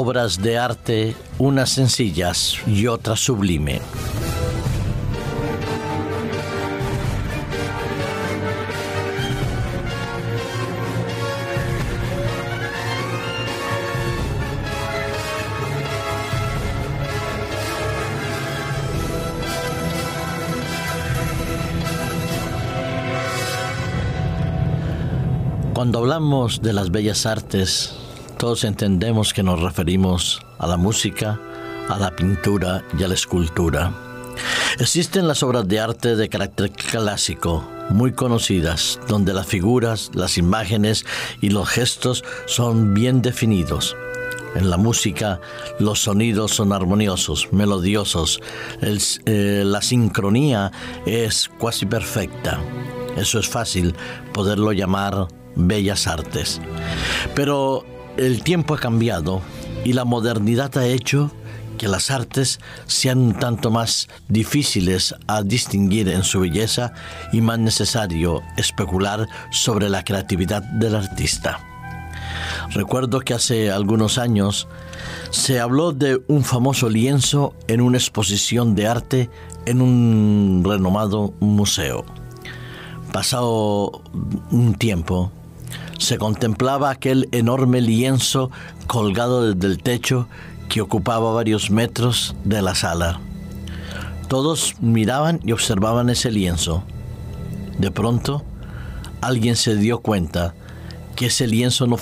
obras de arte, unas sencillas y otras sublime. Cuando hablamos de las bellas artes, todos entendemos que nos referimos a la música, a la pintura y a la escultura. Existen las obras de arte de carácter clásico, muy conocidas, donde las figuras, las imágenes y los gestos son bien definidos. En la música los sonidos son armoniosos, melodiosos, eh, la sincronía es casi perfecta. Eso es fácil poderlo llamar bellas artes. Pero el tiempo ha cambiado y la modernidad ha hecho que las artes sean tanto más difíciles a distinguir en su belleza y más necesario especular sobre la creatividad del artista. Recuerdo que hace algunos años se habló de un famoso lienzo en una exposición de arte en un renomado museo. Pasado un tiempo, se contemplaba aquel enorme lienzo colgado desde el techo que ocupaba varios metros de la sala. Todos miraban y observaban ese lienzo. De pronto, alguien se dio cuenta que ese lienzo no,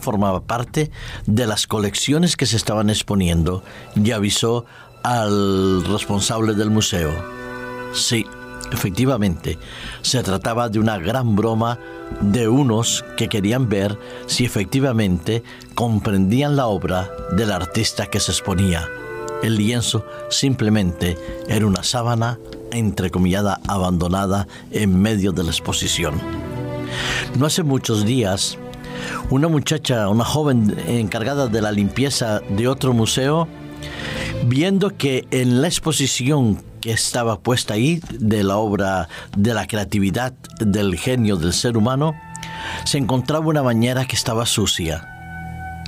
formaba parte de las colecciones que se estaban exponiendo y avisó al responsable del museo. Sí, Efectivamente, se trataba de una gran broma de unos que querían ver si efectivamente comprendían la obra del artista que se exponía. El lienzo simplemente era una sábana entrecomillada abandonada en medio de la exposición. No hace muchos días, una muchacha, una joven encargada de la limpieza de otro museo, viendo que en la exposición que estaba puesta ahí de la obra de la creatividad del genio del ser humano, se encontraba una bañera que estaba sucia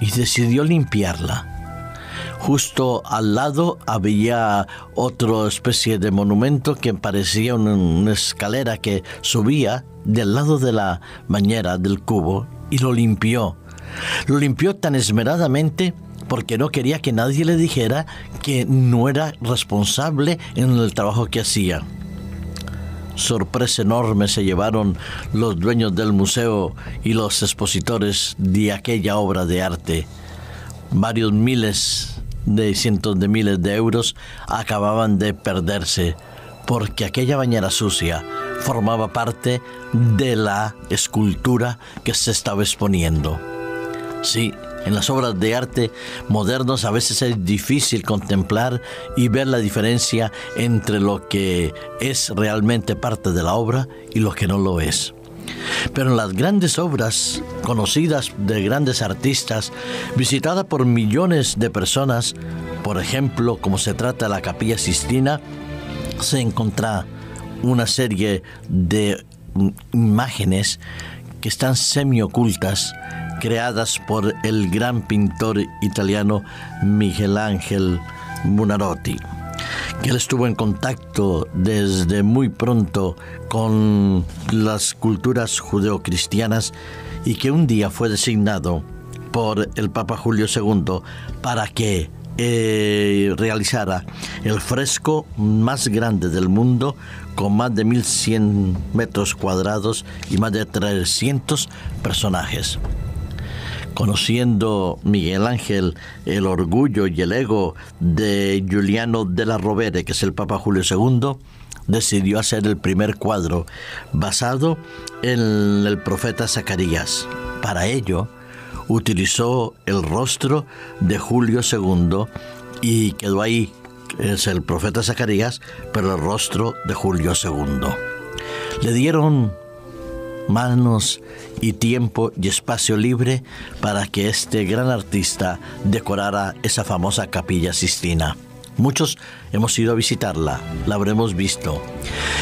y decidió limpiarla. Justo al lado había otra especie de monumento que parecía una, escalera que subía del lado de la bañera del cubo y lo limpió. Lo limpió tan esmeradamente porque no quería que nadie le dijera que no era responsable en el trabajo que hacía. Sorpresa enorme se llevaron los dueños del museo y los expositores de aquella obra de arte. Varios miles de cientos de miles de euros acababan de perderse porque aquella bañera sucia formaba parte de la escultura que se estaba exponiendo. Sí, en las obras de arte modernos a veces es difícil contemplar y ver la diferencia entre lo que es realmente parte de la obra y lo que no lo es. Pero en las grandes obras conocidas de grandes artistas, visitadas por millones de personas, por ejemplo, como se trata de la Capilla Sistina, se encuentra una serie de imágenes que están semi-ocultas creadas por el gran pintor italiano Miguel Ángel Buonarroti, que él estuvo en contacto desde muy pronto con las culturas judeocristianas y que un día fue designado por el Papa Julio II para que eh, realizara el fresco más grande del mundo con más de 1100 metros cuadrados y más de 300 personajes conociendo Miguel Ángel el orgullo y el ego de Giuliano de la Rovere, que es el Papa Julio II, decidió hacer el primer cuadro basado en el profeta Zacarías. Para ello, utilizó el rostro de Julio II y quedó ahí, es el profeta Zacarías, pero el rostro de Julio II. Le dieron manos y tiempo y espacio libre para que este gran artista decorara esa famosa capilla sistina. Muchos hemos ido a visitarla, la habremos visto.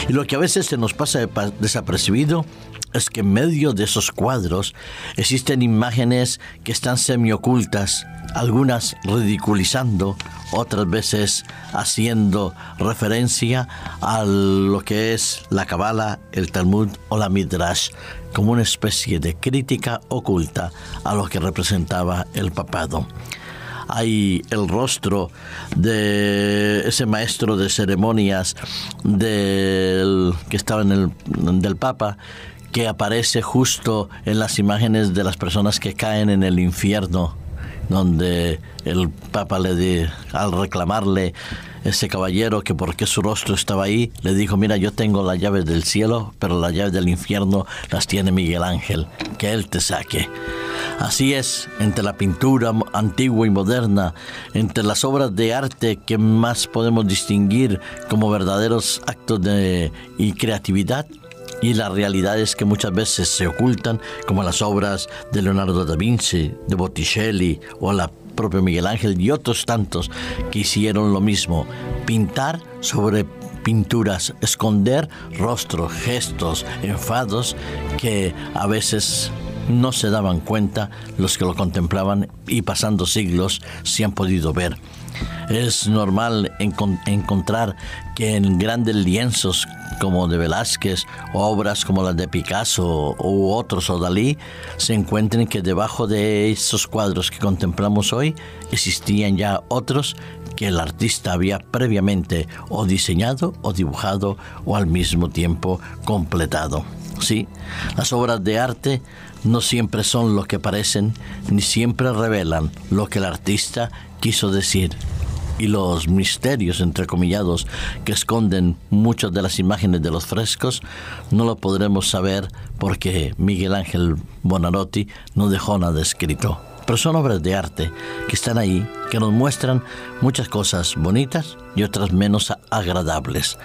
Y lo que a veces se nos pasa desapercibido es que en medio de esos cuadros existen imágenes que están semiocultas, algunas ridiculizando, otras veces haciendo referencia a lo que es la Kabbalah, el Talmud o la Midrash, como una especie de crítica oculta a lo que representaba el papado hay el rostro de ese maestro de ceremonias del, que estaba en el, del Papa que aparece justo en las imágenes de las personas que caen en el infierno, donde el Papa le di, al reclamarle ese caballero que porque su rostro estaba ahí, le dijo, mira, yo tengo las llaves del cielo, pero las llaves del infierno las tiene Miguel Ángel, que él te saque. Así es, entre la pintura antigua y moderna, entre las obras de arte que más podemos distinguir como verdaderos actos de y creatividad, y las realidades que muchas veces se ocultan, como las obras de Leonardo da Vinci, de Botticelli o la propio Miguel Ángel y otros tantos que hicieron lo mismo, pintar sobre pinturas, esconder rostros, gestos, enfados que a veces no se daban cuenta los que lo contemplaban y pasando siglos se han podido ver. Es normal encontrar que en grandes lienzos como de Velázquez, obras como las de Picasso u otros o Dalí, se encuentren que debajo de esos cuadros que contemplamos hoy existían ya otros que el artista había previamente o diseñado o dibujado o al mismo tiempo completado. Sí, las obras de arte no siempre son lo que parecen ni siempre revelan lo que el artista quiso decir y los misterios entrecomillados que esconden muchas de las imágenes de los frescos no lo podremos saber porque Miguel Ángel Bonarotti no dejó nada escrito. Pero son obras de arte que están ahí, que nos muestran muchas cosas bonitas y otras menos agradables.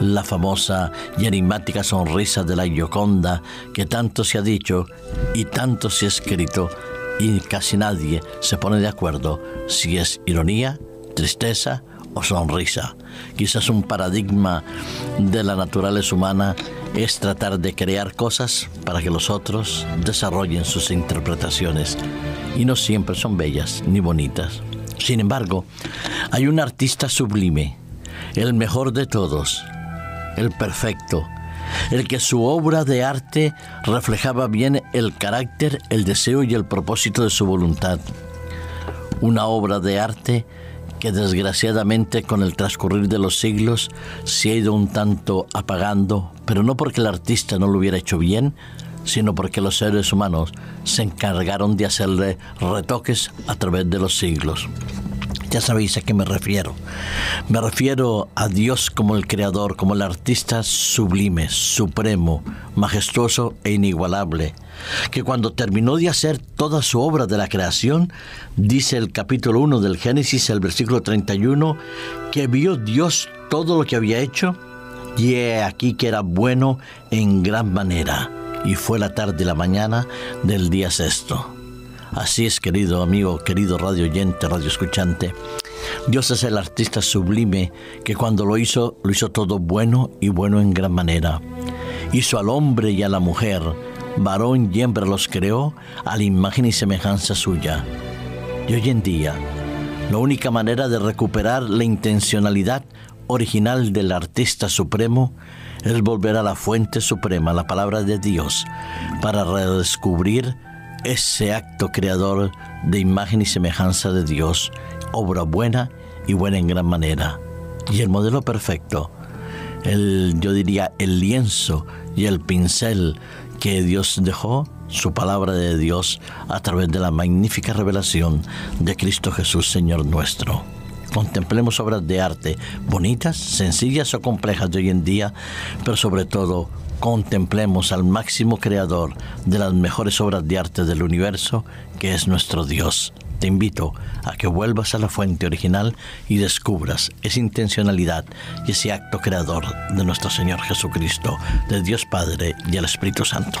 La famosa y enigmática sonrisa de la Gioconda que tanto se ha dicho y tanto se ha escrito y casi nadie se pone de acuerdo si es ironía tristeza o sonrisa. Quizás un paradigma de la naturaleza humana es tratar de crear cosas para que los otros desarrollen sus interpretaciones y no siempre son bellas ni bonitas. Sin embargo, hay un artista sublime, el mejor de todos, el perfecto, el que su obra de arte reflejaba bien el carácter, el deseo y el propósito de su voluntad. Una obra de arte que desgraciadamente con el transcurrir de los siglos se ha ido un tanto apagando, pero no porque el artista no lo hubiera hecho bien, sino porque los seres humanos se encargaron de hacerle retoques a través de los siglos. Ya sabéis a qué me refiero. Me refiero a Dios como el creador, como el artista sublime, supremo, majestuoso e inigualable, que cuando terminó de hacer toda su obra de la creación, dice el capítulo 1 del Génesis, el versículo 31, que vio Dios todo lo que había hecho y he aquí que era bueno en gran manera. Y fue la tarde y la mañana del día sexto. Así es, querido amigo, querido radio oyente, radio escuchante. Dios es el artista sublime que cuando lo hizo, lo hizo todo bueno y bueno en gran manera. Hizo al hombre y a la mujer, varón y hembra los creó a la imagen y semejanza suya. Y hoy en día, la única manera de recuperar la intencionalidad original del artista supremo es volver a la fuente suprema, la palabra de Dios, para redescubrir ese acto creador de imagen y semejanza de Dios, obra buena y buena en gran manera. Y el modelo perfecto, el, yo diría el lienzo y el pincel que Dios dejó, su palabra de Dios, a través de la magnífica revelación de Cristo Jesús, Señor nuestro. Contemplemos obras de arte bonitas, sencillas o complejas de hoy en día, pero sobre todo contemplemos al máximo creador de las mejores obras de arte del universo, que es nuestro Dios. Te invito a que vuelvas a la fuente original y descubras esa intencionalidad y ese acto creador de nuestro Señor Jesucristo, de Dios Padre y el Espíritu Santo.